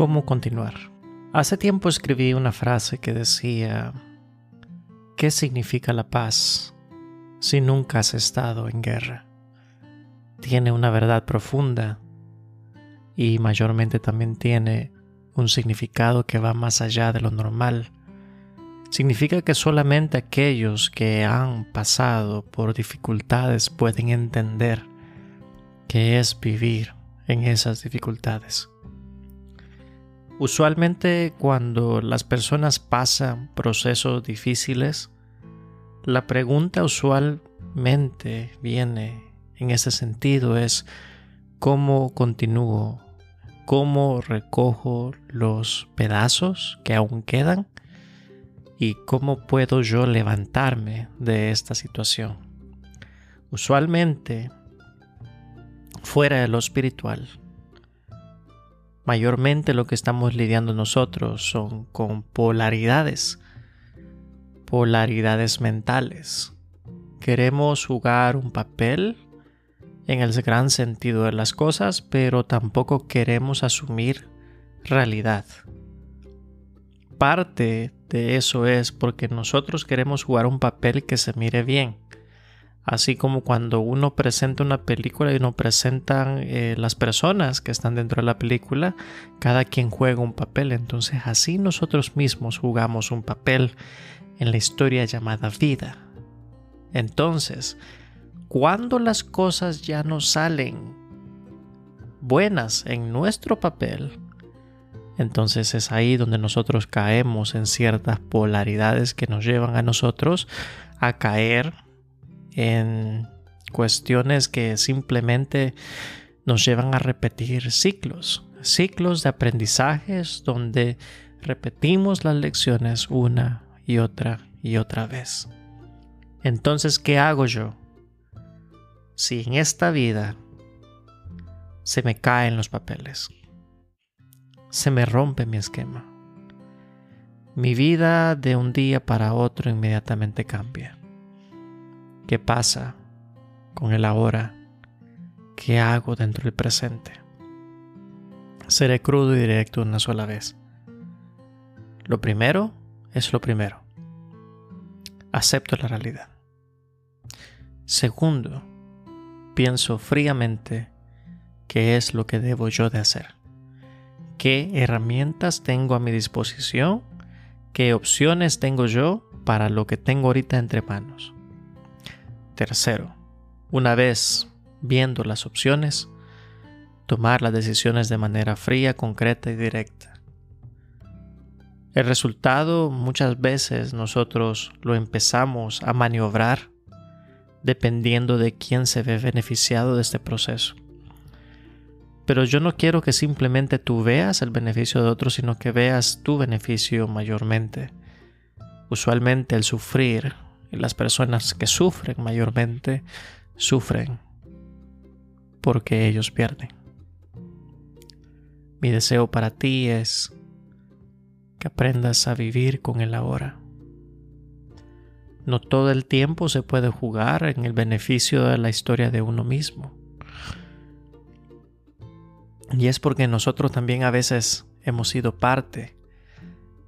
cómo continuar. Hace tiempo escribí una frase que decía, ¿qué significa la paz si nunca has estado en guerra? Tiene una verdad profunda y mayormente también tiene un significado que va más allá de lo normal. Significa que solamente aquellos que han pasado por dificultades pueden entender qué es vivir en esas dificultades. Usualmente cuando las personas pasan procesos difíciles, la pregunta usualmente viene en ese sentido es cómo continúo, cómo recojo los pedazos que aún quedan y cómo puedo yo levantarme de esta situación. Usualmente, fuera de lo espiritual, mayormente lo que estamos lidiando nosotros son con polaridades, polaridades mentales. Queremos jugar un papel en el gran sentido de las cosas, pero tampoco queremos asumir realidad. Parte de eso es porque nosotros queremos jugar un papel que se mire bien. Así como cuando uno presenta una película y no presentan eh, las personas que están dentro de la película, cada quien juega un papel. Entonces así nosotros mismos jugamos un papel en la historia llamada vida. Entonces, cuando las cosas ya no salen buenas en nuestro papel, entonces es ahí donde nosotros caemos en ciertas polaridades que nos llevan a nosotros a caer en cuestiones que simplemente nos llevan a repetir ciclos, ciclos de aprendizajes donde repetimos las lecciones una y otra y otra vez. Entonces, ¿qué hago yo? Si en esta vida se me caen los papeles, se me rompe mi esquema, mi vida de un día para otro inmediatamente cambia. ¿Qué pasa con el ahora? ¿Qué hago dentro del presente? Seré crudo y directo una sola vez. Lo primero es lo primero. Acepto la realidad. Segundo, pienso fríamente qué es lo que debo yo de hacer. ¿Qué herramientas tengo a mi disposición? ¿Qué opciones tengo yo para lo que tengo ahorita entre manos? Tercero, una vez viendo las opciones, tomar las decisiones de manera fría, concreta y directa. El resultado muchas veces nosotros lo empezamos a maniobrar dependiendo de quién se ve beneficiado de este proceso. Pero yo no quiero que simplemente tú veas el beneficio de otros, sino que veas tu beneficio mayormente. Usualmente el sufrir las personas que sufren mayormente sufren porque ellos pierden. Mi deseo para ti es que aprendas a vivir con el ahora. No todo el tiempo se puede jugar en el beneficio de la historia de uno mismo. Y es porque nosotros también a veces hemos sido parte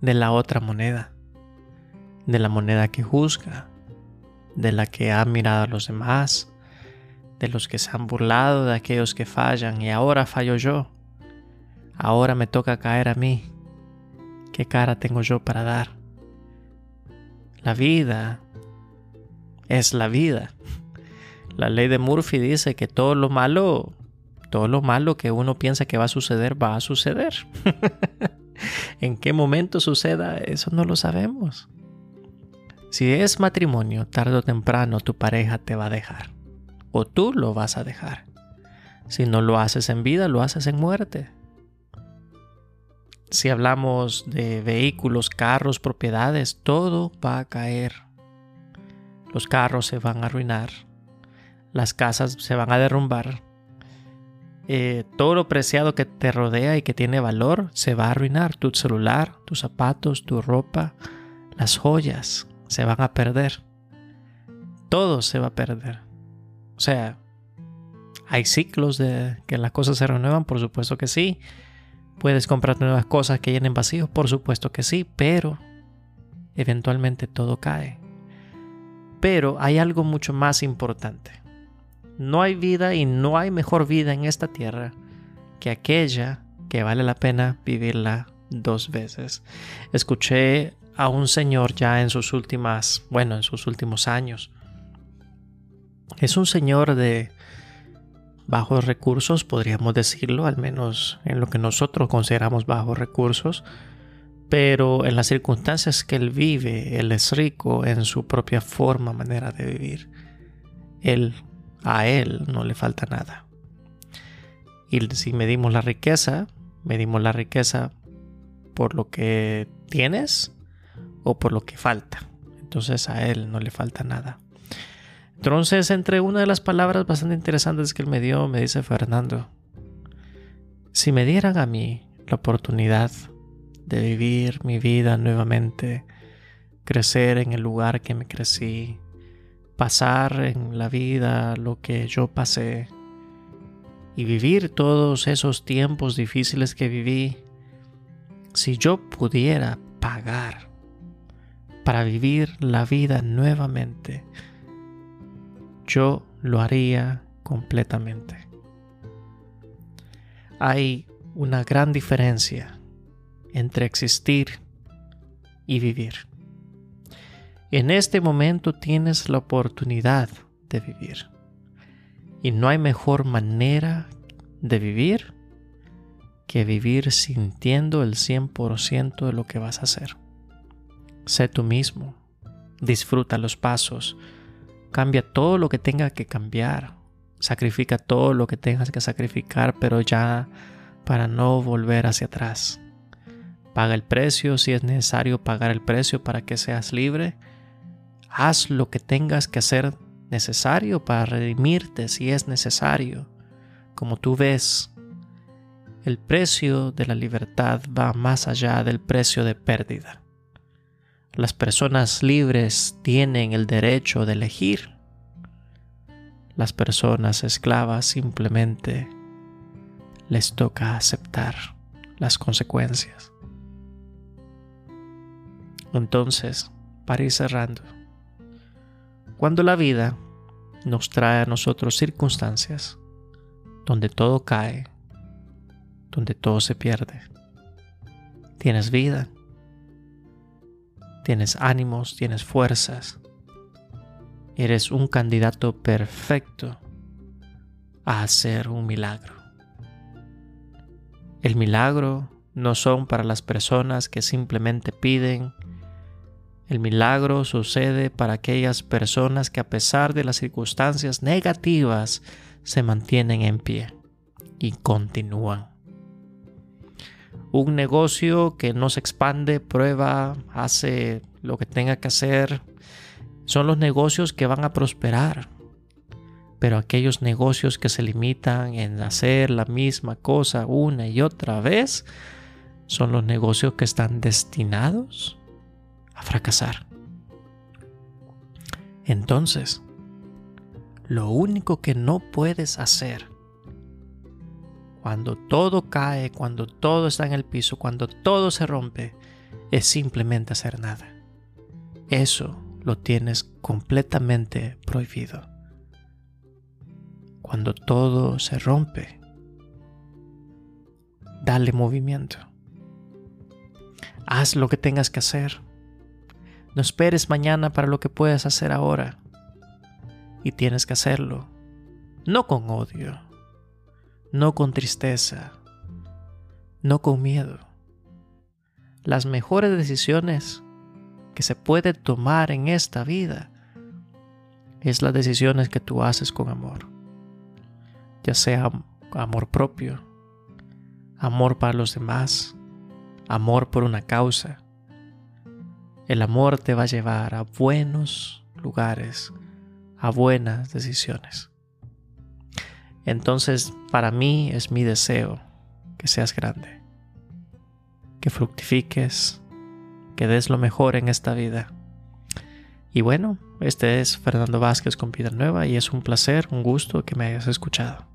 de la otra moneda, de la moneda que juzga, de la que ha mirado a los demás, de los que se han burlado de aquellos que fallan y ahora fallo yo. Ahora me toca caer a mí. ¿Qué cara tengo yo para dar? La vida es la vida. La ley de Murphy dice que todo lo malo, todo lo malo que uno piensa que va a suceder, va a suceder. en qué momento suceda, eso no lo sabemos. Si es matrimonio, tarde o temprano tu pareja te va a dejar. O tú lo vas a dejar. Si no lo haces en vida, lo haces en muerte. Si hablamos de vehículos, carros, propiedades, todo va a caer. Los carros se van a arruinar. Las casas se van a derrumbar. Eh, todo lo preciado que te rodea y que tiene valor se va a arruinar. Tu celular, tus zapatos, tu ropa, las joyas se van a perder. Todo se va a perder. O sea, hay ciclos de que las cosas se renuevan, por supuesto que sí, ¿Puedes comprar nuevas cosas que llenen vacíos? Por supuesto que sí, pero eventualmente todo cae. Pero hay algo mucho más importante. No hay vida y no hay mejor vida en esta tierra que aquella que vale la pena vivirla dos veces. Escuché a un señor ya en sus últimas, bueno, en sus últimos años. Es un señor de bajos recursos, podríamos decirlo, al menos en lo que nosotros consideramos bajos recursos, pero en las circunstancias que él vive, él es rico en su propia forma, manera de vivir. Él, a él no le falta nada. Y si medimos la riqueza, medimos la riqueza por lo que tienes o por lo que falta. Entonces a él no le falta nada. Entonces, entre una de las palabras bastante interesantes que él me dio, me dice Fernando, si me dieran a mí la oportunidad de vivir mi vida nuevamente, crecer en el lugar que me crecí, pasar en la vida lo que yo pasé y vivir todos esos tiempos difíciles que viví, si yo pudiera pagar para vivir la vida nuevamente, yo lo haría completamente. Hay una gran diferencia entre existir y vivir. En este momento tienes la oportunidad de vivir. Y no hay mejor manera de vivir que vivir sintiendo el 100% de lo que vas a hacer. Sé tú mismo, disfruta los pasos, Cambia todo lo que tenga que cambiar. Sacrifica todo lo que tengas que sacrificar, pero ya para no volver hacia atrás. Paga el precio si es necesario pagar el precio para que seas libre. Haz lo que tengas que hacer necesario para redimirte si es necesario. Como tú ves, el precio de la libertad va más allá del precio de pérdida. Las personas libres tienen el derecho de elegir. Las personas esclavas simplemente les toca aceptar las consecuencias. Entonces, para ir cerrando, cuando la vida nos trae a nosotros circunstancias donde todo cae, donde todo se pierde, tienes vida tienes ánimos, tienes fuerzas. Eres un candidato perfecto a hacer un milagro. El milagro no son para las personas que simplemente piden. El milagro sucede para aquellas personas que a pesar de las circunstancias negativas se mantienen en pie y continúan un negocio que no se expande, prueba, hace lo que tenga que hacer, son los negocios que van a prosperar. Pero aquellos negocios que se limitan en hacer la misma cosa una y otra vez, son los negocios que están destinados a fracasar. Entonces, lo único que no puedes hacer cuando todo cae, cuando todo está en el piso, cuando todo se rompe, es simplemente hacer nada. Eso lo tienes completamente prohibido. Cuando todo se rompe, dale movimiento. Haz lo que tengas que hacer. No esperes mañana para lo que puedas hacer ahora. Y tienes que hacerlo. No con odio, no con tristeza, no con miedo. Las mejores decisiones que se puede tomar en esta vida es las decisiones que tú haces con amor, ya sea amor propio, amor para los demás, amor por una causa. El amor te va a llevar a buenos lugares, a buenas decisiones. Entonces, para mí es mi deseo que seas grande, que fructifiques, que des lo mejor en esta vida. Y bueno, este es Fernando Vázquez con Vida Nueva y es un placer, un gusto que me hayas escuchado.